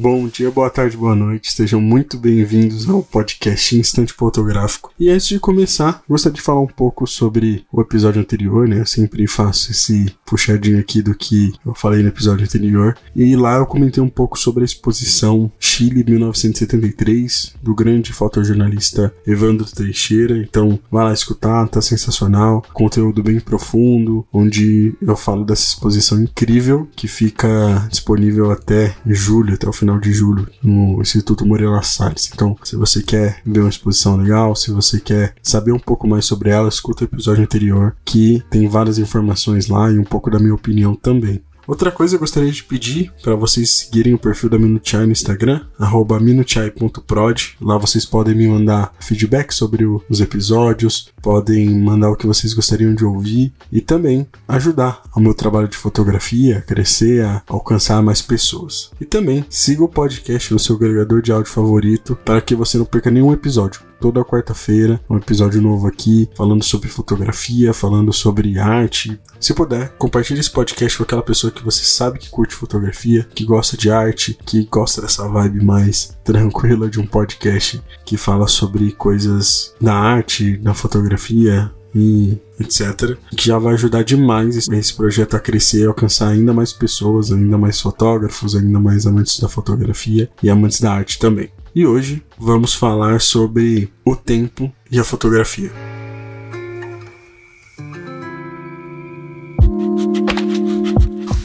Bom dia, boa tarde, boa noite. Sejam muito bem-vindos ao podcast Instante Fotográfico. E antes de começar, gostaria de falar um pouco sobre o episódio anterior, né? Eu sempre faço esse puxadinho aqui do que eu falei no episódio anterior. E lá eu comentei um pouco sobre a exposição Chile 1973 do grande fotojornalista Evandro Teixeira. Então, vai lá escutar, tá sensacional. Conteúdo bem profundo, onde eu falo dessa exposição incrível que fica disponível até julho, até o final final de julho no Instituto Moreira Salles. Então, se você quer ver uma exposição legal, se você quer saber um pouco mais sobre ela, escuta o episódio anterior que tem várias informações lá e um pouco da minha opinião também. Outra coisa eu gostaria de pedir para vocês seguirem o perfil da Minuchai no Instagram, minuchai.prod. Lá vocês podem me mandar feedback sobre os episódios, podem mandar o que vocês gostariam de ouvir e também ajudar o meu trabalho de fotografia a crescer, a alcançar mais pessoas. E também siga o podcast no seu agregador de áudio favorito para que você não perca nenhum episódio toda quarta-feira um episódio novo aqui, falando sobre fotografia, falando sobre arte. Se puder, compartilhe esse podcast com aquela pessoa que você sabe que curte fotografia, que gosta de arte, que gosta dessa vibe mais tranquila de um podcast que fala sobre coisas da arte, da fotografia, e etc. Que já vai ajudar demais esse projeto a crescer e alcançar ainda mais pessoas, ainda mais fotógrafos, ainda mais amantes da fotografia e amantes da arte também. E hoje vamos falar sobre o tempo e a fotografia.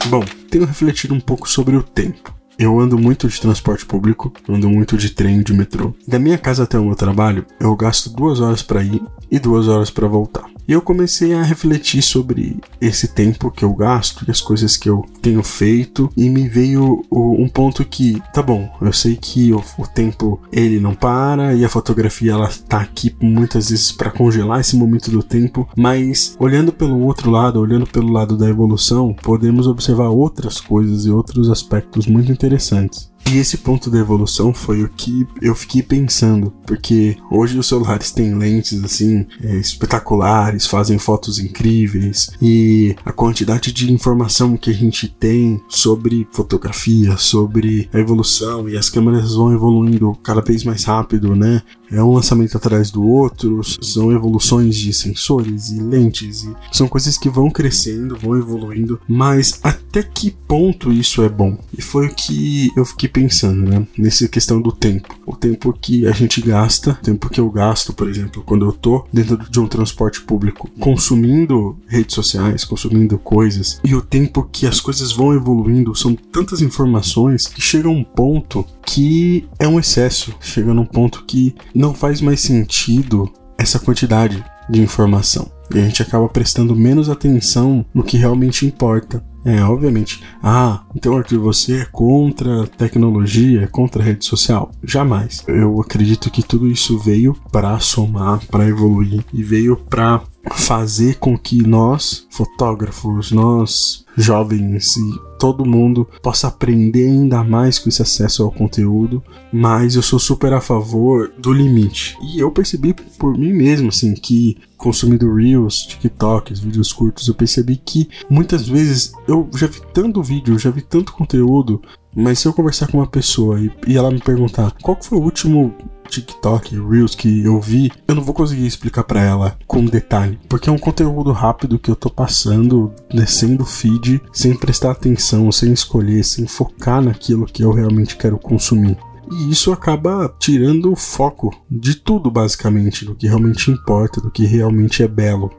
Bom, tenho refletido um pouco sobre o tempo. Eu ando muito de transporte público, ando muito de trem, de metrô. Da minha casa até o meu trabalho, eu gasto duas horas para ir e duas horas para voltar. E eu comecei a refletir sobre esse tempo que eu gasto e as coisas que eu tenho feito e me veio um ponto que, tá bom, eu sei que o, o tempo ele não para e a fotografia ela tá aqui muitas vezes para congelar esse momento do tempo, mas olhando pelo outro lado, olhando pelo lado da evolução, podemos observar outras coisas e outros aspectos muito interessantes. E esse ponto da evolução foi o que eu fiquei pensando, porque hoje os celulares têm lentes assim é, espetaculares, fazem fotos incríveis e a quantidade de informação que a gente tem sobre fotografia, sobre a evolução e as câmeras vão evoluindo cada vez mais rápido, né? É um lançamento atrás do outro, são evoluções de sensores e lentes, e são coisas que vão crescendo, vão evoluindo, mas até que ponto isso é bom? E foi o que eu fiquei pensando, né? Nessa questão do tempo. O tempo que a gente gasta, o tempo que eu gasto, por exemplo, quando eu tô dentro de um transporte público, consumindo redes sociais, consumindo coisas, e o tempo que as coisas vão evoluindo, são tantas informações que chega um ponto que é um excesso, chega num ponto que não faz mais sentido essa quantidade de informação. E a gente acaba prestando menos atenção no que realmente importa. É, obviamente. Ah, então Arthur, você é contra tecnologia, é contra rede social? Jamais. Eu acredito que tudo isso veio para somar, para evoluir e veio para fazer com que nós, fotógrafos, nós jovens e todo mundo possa aprender ainda mais com esse acesso ao conteúdo, mas eu sou super a favor do limite. E eu percebi por mim mesmo assim que consumindo reels, TikToks, vídeos curtos, eu percebi que muitas vezes eu já vi tanto vídeo, já vi tanto conteúdo, mas se eu conversar com uma pessoa e, e ela me perguntar qual foi o último TikTok, Reels que eu vi, eu não vou conseguir explicar para ela com detalhe, porque é um conteúdo rápido que eu tô passando, descendo o feed, sem prestar atenção, sem escolher, sem focar naquilo que eu realmente quero consumir. E isso acaba tirando o foco de tudo, basicamente, do que realmente importa, do que realmente é belo.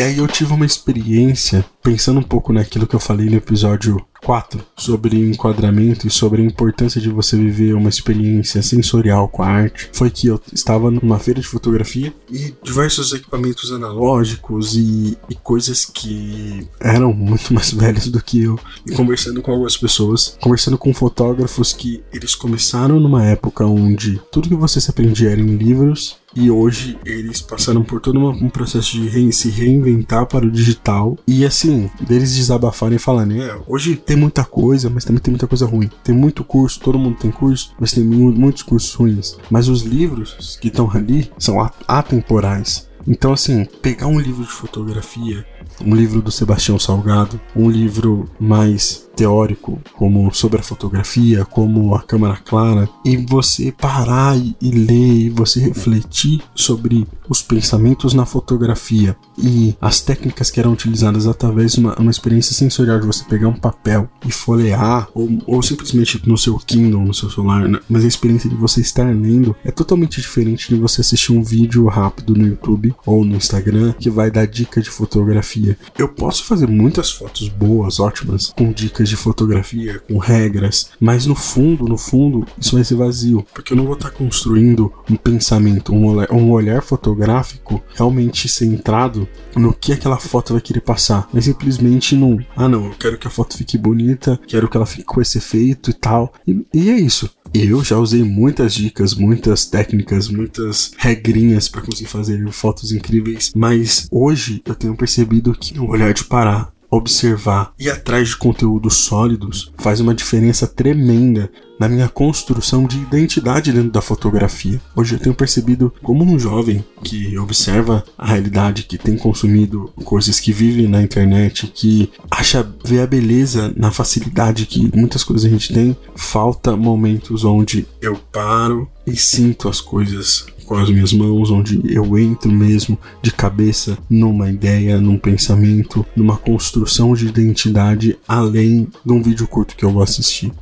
E aí eu tive uma experiência, pensando um pouco naquilo que eu falei no episódio 4 sobre enquadramento e sobre a importância de você viver uma experiência sensorial com a arte foi que eu estava numa feira de fotografia e diversos equipamentos analógicos e, e coisas que eram muito mais velhas do que eu. E conversando com algumas pessoas, conversando com fotógrafos que eles começaram numa época onde tudo que você se aprendia era em livros e hoje eles passaram por todo um processo de re se reinventar para o digital e assim, deles desabafarem e falarem, é, hoje tem muita coisa, mas também tem muita coisa ruim. Tem muito curso, todo mundo tem curso, mas tem muitos cursos ruins. Mas os livros que estão ali são atemporais. Então, assim, pegar um livro de fotografia, um livro do Sebastião Salgado, um livro mais teórico, como sobre a fotografia, como a câmera clara, e você parar e, ler, e você refletir sobre os pensamentos na fotografia e as técnicas que eram utilizadas através de uma, uma experiência sensorial de você pegar um papel e folhear, ou, ou simplesmente no seu Kindle, no seu celular, né? mas a experiência de você estar lendo é totalmente diferente de você assistir um vídeo rápido no YouTube ou no Instagram que vai dar dica de fotografia. Eu posso fazer muitas fotos boas, ótimas, com dicas de fotografia, com regras, mas no fundo, no fundo, isso vai ser vazio, porque eu não vou estar construindo um pensamento, um olhar, um olhar fotográfico realmente centrado no que aquela foto vai querer passar, mas simplesmente não, ah não, eu quero que a foto fique bonita, quero que ela fique com esse efeito e tal, e, e é isso. Eu já usei muitas dicas, muitas técnicas, muitas regrinhas para conseguir fazer fotos incríveis, mas hoje eu tenho percebido que o olhar de parar observar e atrás de conteúdos sólidos faz uma diferença tremenda na minha construção de identidade dentro da fotografia. Hoje eu tenho percebido como um jovem que observa a realidade, que tem consumido coisas que vive na internet, que acha ver a beleza na facilidade que muitas coisas a gente tem, falta momentos onde eu paro e sinto as coisas com as minhas mãos, onde eu entro mesmo de cabeça numa ideia, num pensamento, numa construção de identidade além de um vídeo curto que eu vou assistir.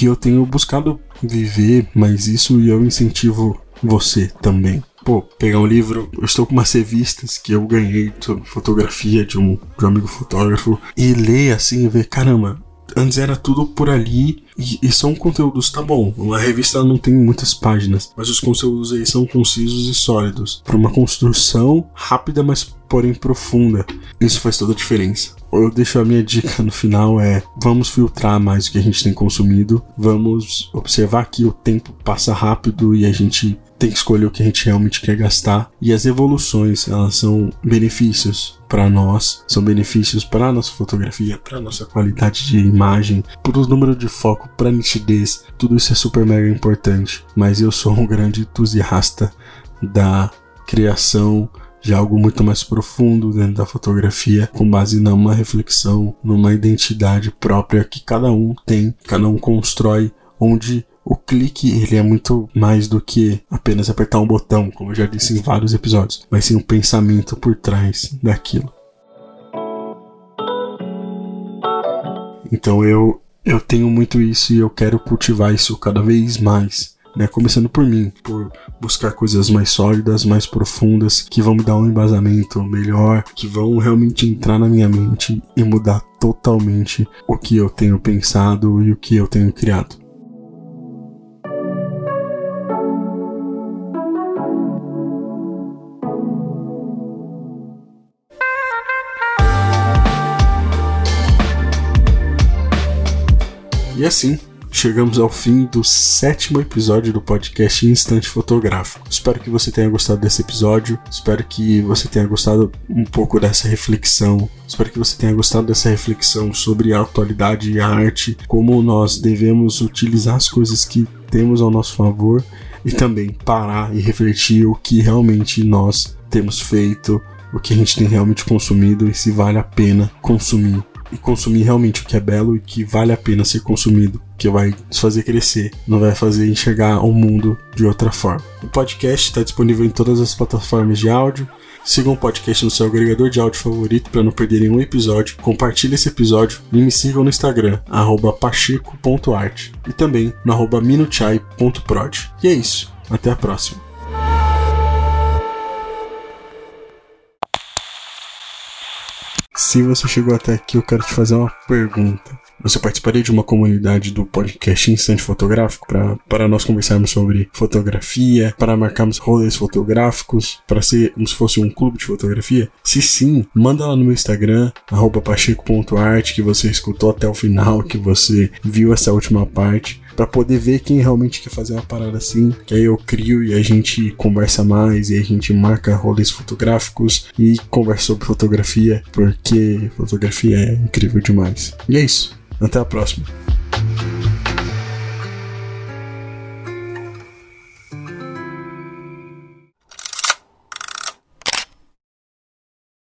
E eu tenho buscado viver mais isso e eu incentivo você também. Pô, pegar um livro, eu estou com umas revistas que eu ganhei fotografia de um, de um amigo fotógrafo e ler assim e ver, caramba, antes era tudo por ali e, e, são conteúdos, tá bom. Uma revista não tem muitas páginas, mas os conteúdos aí são concisos e sólidos. Para uma construção rápida, mas porém profunda. Isso faz toda a diferença. Eu deixo a minha dica no final é: vamos filtrar mais o que a gente tem consumido, vamos observar que o tempo passa rápido e a gente tem que escolher o que a gente realmente quer gastar. E as evoluções, elas são benefícios para nós, são benefícios para nossa fotografia, para nossa qualidade de imagem, para o número de foco, para nitidez. Tudo isso é super mega importante. Mas eu sou um grande entusiasta da criação de algo muito mais profundo dentro da fotografia, com base numa reflexão, numa identidade própria que cada um tem, cada um constrói, onde o clique ele é muito mais do que apenas apertar um botão, como eu já disse em vários episódios, mas sim um pensamento por trás daquilo. Então eu eu tenho muito isso e eu quero cultivar isso cada vez mais. Né, começando por mim, por buscar coisas mais sólidas, mais profundas, que vão me dar um embasamento melhor, que vão realmente entrar na minha mente e mudar totalmente o que eu tenho pensado e o que eu tenho criado. E assim, chegamos ao fim do sétimo episódio do podcast Instante Fotográfico. Espero que você tenha gostado desse episódio, espero que você tenha gostado um pouco dessa reflexão, espero que você tenha gostado dessa reflexão sobre a atualidade e a arte, como nós devemos utilizar as coisas que temos ao nosso favor e também parar e refletir o que realmente nós temos feito, o que a gente tem realmente consumido e se vale a pena consumir e consumir realmente o que é belo e que vale a pena ser consumido, que vai nos fazer crescer, não vai fazer enxergar o mundo de outra forma. O podcast está disponível em todas as plataformas de áudio. Sigam o podcast no seu agregador de áudio favorito para não perderem um episódio. Compartilhe esse episódio e me sigam no Instagram, pacheco.art e também no minuchai.prod. E é isso. Até a próxima. Se você chegou até aqui, eu quero te fazer uma pergunta. Você participaria de uma comunidade do podcast Instante Fotográfico para nós conversarmos sobre fotografia, para marcarmos rolês fotográficos, para ser como se fosse um clube de fotografia? Se sim, manda lá no meu Instagram, pacheco.art, que você escutou até o final, que você viu essa última parte para poder ver quem realmente quer fazer uma parada assim. Que aí eu crio e a gente conversa mais e a gente marca rolês fotográficos e conversa sobre fotografia, porque fotografia é incrível demais. E é isso. Até a próxima.